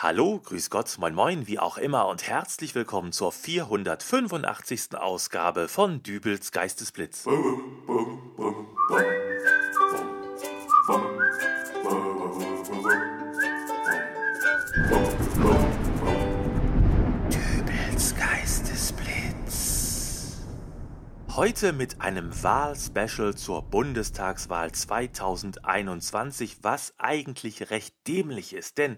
Hallo, grüß Gott, moin moin, wie auch immer und herzlich willkommen zur 485. Ausgabe von Dübels Geistesblitz. Dübels Geistesblitz. Heute mit einem Wahlspecial zur Bundestagswahl 2021, was eigentlich recht dämlich ist, denn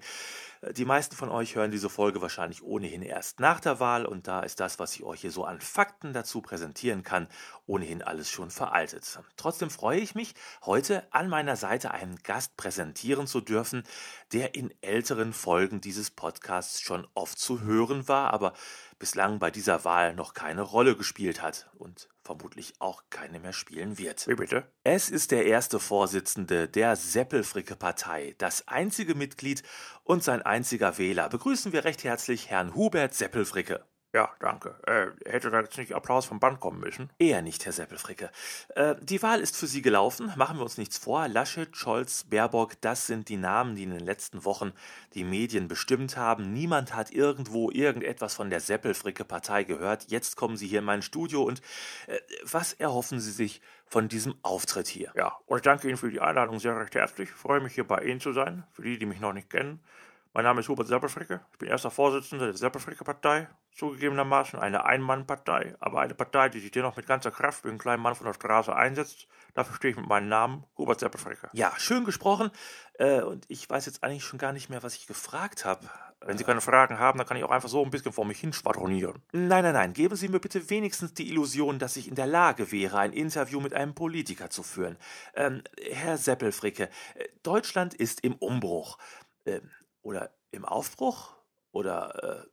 die meisten von euch hören diese Folge wahrscheinlich ohnehin erst nach der Wahl und da ist das, was ich euch hier so an Fakten dazu präsentieren kann, ohnehin alles schon veraltet. Trotzdem freue ich mich, heute an meiner Seite einen Gast präsentieren zu dürfen, der in älteren Folgen dieses Podcasts schon oft zu hören war, aber bislang bei dieser Wahl noch keine Rolle gespielt hat und vermutlich auch keine mehr spielen wird. Wie bitte? Es ist der erste Vorsitzende der Seppelfricke-Partei, das einzige Mitglied und sein einziger Wähler. Begrüßen wir recht herzlich Herrn Hubert Seppelfricke. Ja, danke. Äh, hätte da jetzt nicht Applaus vom Band kommen müssen? Eher nicht, Herr Seppelfricke. Äh, die Wahl ist für Sie gelaufen. Machen wir uns nichts vor. Laschet, Scholz, Baerbock, das sind die Namen, die in den letzten Wochen die Medien bestimmt haben. Niemand hat irgendwo irgendetwas von der Seppelfricke-Partei gehört. Jetzt kommen Sie hier in mein Studio und äh, was erhoffen Sie sich von diesem Auftritt hier? Ja, und ich danke Ihnen für die Einladung sehr recht herzlich. Ich freue mich, hier bei Ihnen zu sein. Für die, die mich noch nicht kennen. Mein Name ist Hubert Seppelfricke. Ich bin erster Vorsitzender der Seppelfricke-Partei. Zugegebenermaßen eine Ein-Mann-Partei, aber eine Partei, die sich dennoch mit ganzer Kraft für einen kleinen Mann von der Straße einsetzt. Dafür stehe ich mit meinem Namen, Hubert Seppelfricke. Ja, schön gesprochen. Äh, und ich weiß jetzt eigentlich schon gar nicht mehr, was ich gefragt habe. Wenn Sie keine Fragen haben, dann kann ich auch einfach so ein bisschen vor mich hinschwadronieren. Nein, nein, nein. Geben Sie mir bitte wenigstens die Illusion, dass ich in der Lage wäre, ein Interview mit einem Politiker zu führen. Ähm, Herr Seppelfricke, äh, Deutschland ist im Umbruch. Ähm, oder im Aufbruch? Oder äh,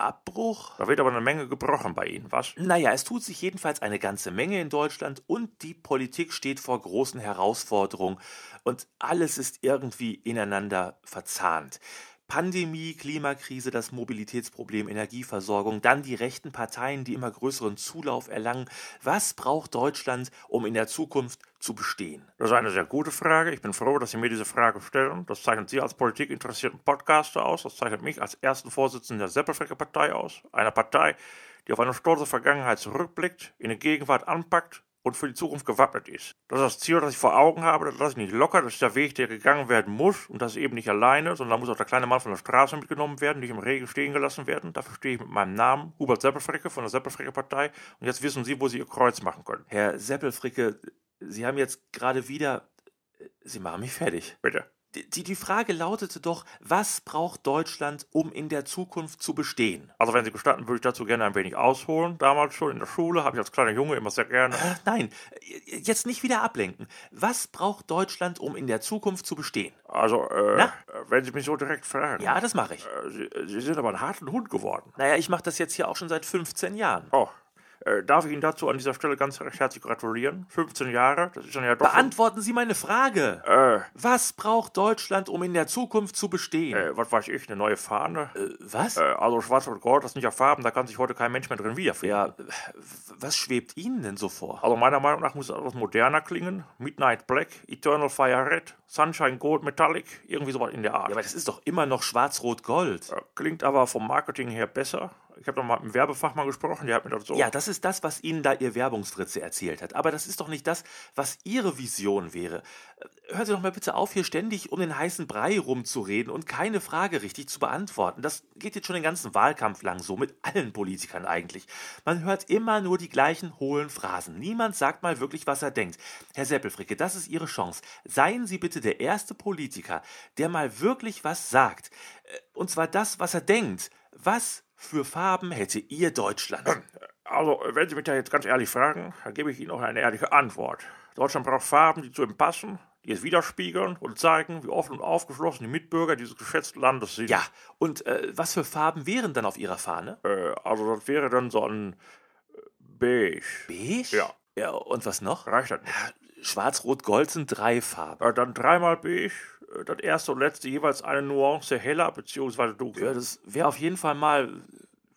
Abbruch? Da wird aber eine Menge gebrochen bei Ihnen, was? Naja, es tut sich jedenfalls eine ganze Menge in Deutschland und die Politik steht vor großen Herausforderungen und alles ist irgendwie ineinander verzahnt. Pandemie, Klimakrise, das Mobilitätsproblem, Energieversorgung, dann die rechten Parteien, die immer größeren Zulauf erlangen. Was braucht Deutschland, um in der Zukunft zu bestehen? Das ist eine sehr gute Frage. Ich bin froh, dass Sie mir diese Frage stellen. Das zeichnet Sie als politikinteressierten Podcaster aus. Das zeichnet mich als ersten Vorsitzenden der Seppelfrecker Partei aus. Eine Partei, die auf eine stolze Vergangenheit zurückblickt, in die Gegenwart anpackt und für die Zukunft gewappnet ist. Das ist das Ziel, das ich vor Augen habe, das lasse ich nicht locker, das ist der Weg, der gegangen werden muss und das ist eben nicht alleine, sondern da muss auch der kleine Mann von der Straße mitgenommen werden, nicht im Regen stehen gelassen werden. Dafür stehe ich mit meinem Namen, Hubert Seppelfricke von der Seppelfricke Partei und jetzt wissen Sie, wo Sie Ihr Kreuz machen können. Herr Seppelfricke, Sie haben jetzt gerade wieder... Sie machen mich fertig. Bitte. Die, die Frage lautete doch, was braucht Deutschland, um in der Zukunft zu bestehen? Also wenn Sie gestatten, würde ich dazu gerne ein wenig ausholen. Damals schon in der Schule habe ich als kleiner Junge immer sehr gerne... Äh, nein, jetzt nicht wieder ablenken. Was braucht Deutschland, um in der Zukunft zu bestehen? Also, äh, wenn Sie mich so direkt fragen... Ja, das mache ich. Äh, Sie, Sie sind aber ein harten Hund geworden. Naja, ich mache das jetzt hier auch schon seit 15 Jahren. Oh, äh, darf ich Ihnen dazu an dieser Stelle ganz recht herzlich gratulieren? 15 Jahre, das ist dann ja doch... Beantworten Sie meine Frage. Äh, Was braucht Deutschland, um in der Zukunft zu bestehen? äh, was weiß ich, eine neue Fahne? Äh, was? Äh, also schwarz und gold, das sind ja Farben, da kann sich heute kein Mensch mehr drin wiederfinden. ja, was schwebt Ihnen denn so vor? Also meiner Meinung nach muss es etwas moderner klingen. Midnight Black, Eternal Fire Red, Sunshine Gold Metallic, irgendwie sowas in der Art. Ja, aber das ist doch immer noch schwarz-rot-gold. Äh, Klingt aber vom Marketing her besser. Ich habe noch mal mit einem Werbefachmann gesprochen, der hat mir das so... Ja, das ist das, was Ihnen da Ihr Werbungsfritze erzählt hat. Aber das ist doch nicht das, was Ihre Vision wäre. Äh, Hören Sie doch mal bitte auf, hier ständig um den heißen Brei rumzureden und keine Frage richtig zu beantworten. Das geht jetzt schon den ganzen Wahlkampf lang so, mit allen Politikern eigentlich. Man hört immer nur die gleichen hohlen Phrasen. Niemand sagt mal wirklich, was er denkt. Herr Seppelfricke, das ist Ihre Chance. Seien Sie bitte der erste Politiker, der mal wirklich was sagt. Äh, Und zwar das, was er denkt. Was für Farben hätte Ihr Deutschland? Also, wenn Sie mich da jetzt ganz ehrlich fragen, dann gebe ich Ihnen auch eine ehrliche Antwort. Deutschland braucht Farben, die zu ihm passen, die es widerspiegeln und zeigen, wie offen und aufgeschlossen die Mitbürger dieses geschätzten Landes sind. Ja, und äh, was für Farben wären dann auf Ihrer Fahne? Äh, also, das wäre dann so ein äh, Beige. Beige? Ja. Ja, und was noch? Reicht das nicht? Schwarz, Rot, Gold sind drei Farben. Äh, dann dreimal beige, äh, das erste und letzte jeweils eine Nuance heller bzw. dunkler. Ja, das wäre auf jeden Fall mal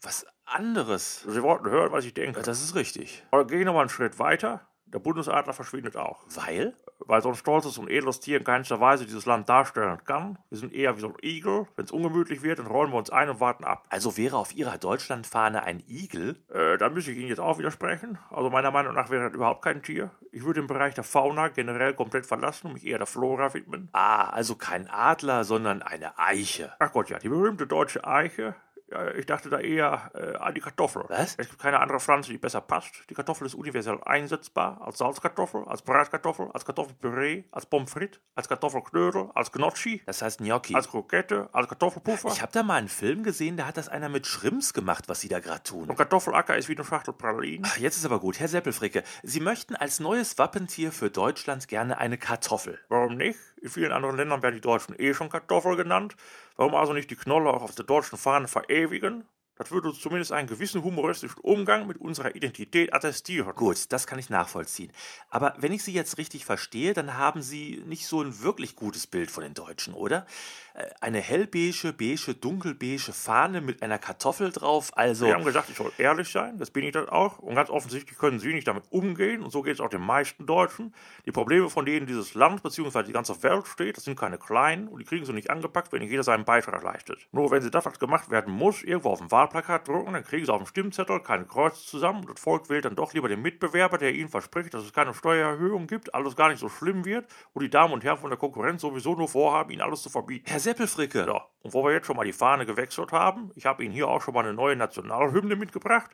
was anderes. Sie wollten hören, was ich denke. Ja, das ist richtig. Aber gehen wir noch mal einen Schritt weiter. Der Bundesadler verschwindet auch. Weil? Weil so ein stolzes und edles Tier in keinster Weise dieses Land darstellen kann. Wir sind eher wie so ein Igel. Wenn es ungemütlich wird, dann rollen wir uns ein und warten ab. Also wäre auf Ihrer Deutschlandfahne ein Igel? Äh, da müsste ich Ihnen jetzt auch widersprechen. Also meiner Meinung nach wäre das überhaupt kein Tier. Ich würde den Bereich der Fauna generell komplett verlassen und mich eher der Flora widmen. Ah, also kein Adler, sondern eine Eiche. Ach Gott, ja, die berühmte deutsche Eiche. Ja, ich dachte da eher äh, an die Kartoffel. Was? Es gibt keine andere Pflanze, die besser passt. Die Kartoffel ist universell einsetzbar. Als Salzkartoffel, als Bratkartoffel, als Kartoffelpüree, als Pommes frites, als Kartoffelknödel, als Gnocchi, Das heißt Gnocchi. als Krokette, als Kartoffelpuffer. ich habe da mal einen Film gesehen, da hat das einer mit Shrimps gemacht, was Sie da gerade tun. und Kartoffelacker ist wie eine Schachtel Pralinen. Ach, Jetzt ist aber gut, Herr Seppelfricke. Sie möchten als neues Wappentier für Deutschland gerne eine Kartoffel. Warum nicht? In vielen anderen Ländern werden die Deutschen eh schon Kartoffel genannt. Warum also nicht die Knolle auch auf der deutschen Fahne verewigen? Das würde uns zumindest einen gewissen humoristischen Umgang mit unserer Identität attestieren. Gut, das kann ich nachvollziehen. Aber wenn ich Sie jetzt richtig verstehe, dann haben Sie nicht so ein wirklich gutes Bild von den Deutschen, oder? Äh, Eine hellbeige, beige, dunkelbeige Fahne mit einer Kartoffel drauf, also... Sie haben gesagt, ich soll ehrlich sein, das bin ich dann auch. Und ganz offensichtlich können Sie nicht damit umgehen. Und so geht es auch den meisten Deutschen. Die Probleme, von denen dieses Land bzw. die ganze Welt steht, das sind keine kleinen. Und die kriegen sie nicht angepackt, wenn nicht jeder seinen Beitrag leistet. Nur wenn sie das, was gemacht werden muss, irgendwo auf dem Wahlplakat drucken, dann kriegen sie auf dem Stimmzettel keine Kreuze zusammen. Und das Volk wählt dann doch lieber den Mitbewerber, der ihnen verspricht, dass es keine Steuererhöhung gibt, alles gar nicht so schlimm wird. Und die Damen und Herren von der Konkurrenz sowieso nur vorhaben, ihnen alles zu verbieten. Herr Seppelfricke, Ja, und wo wir jetzt schon mal die Fahne gewechselt haben, ich habe Ihnen hier auch schon mal eine neue Nationalhymne mitgebracht.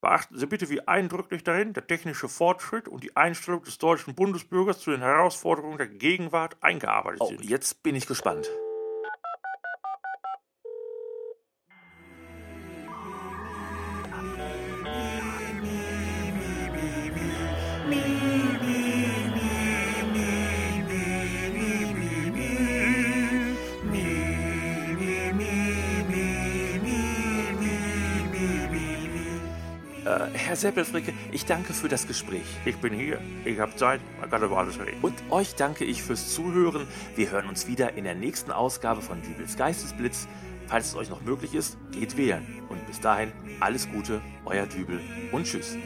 Beachten Sie bitte, wie eindrücklich darin der technische Fortschritt und die Einstellung des deutschen Bundesbürgers zu den Herausforderungen der Gegenwart eingearbeitet oh, sind. jetzt bin ich gespannt. Herr Seppelfricke, ich danke für das Gespräch. Ich bin hier, ich habe Zeit, man kann über alles reden. Und euch danke ich fürs Zuhören. Wir hören uns wieder in der nächsten Ausgabe von Dübels Geistesblitz. Falls es euch noch möglich ist, geht wählen. Und bis dahin alles Gute, euer Dübel und tschüss.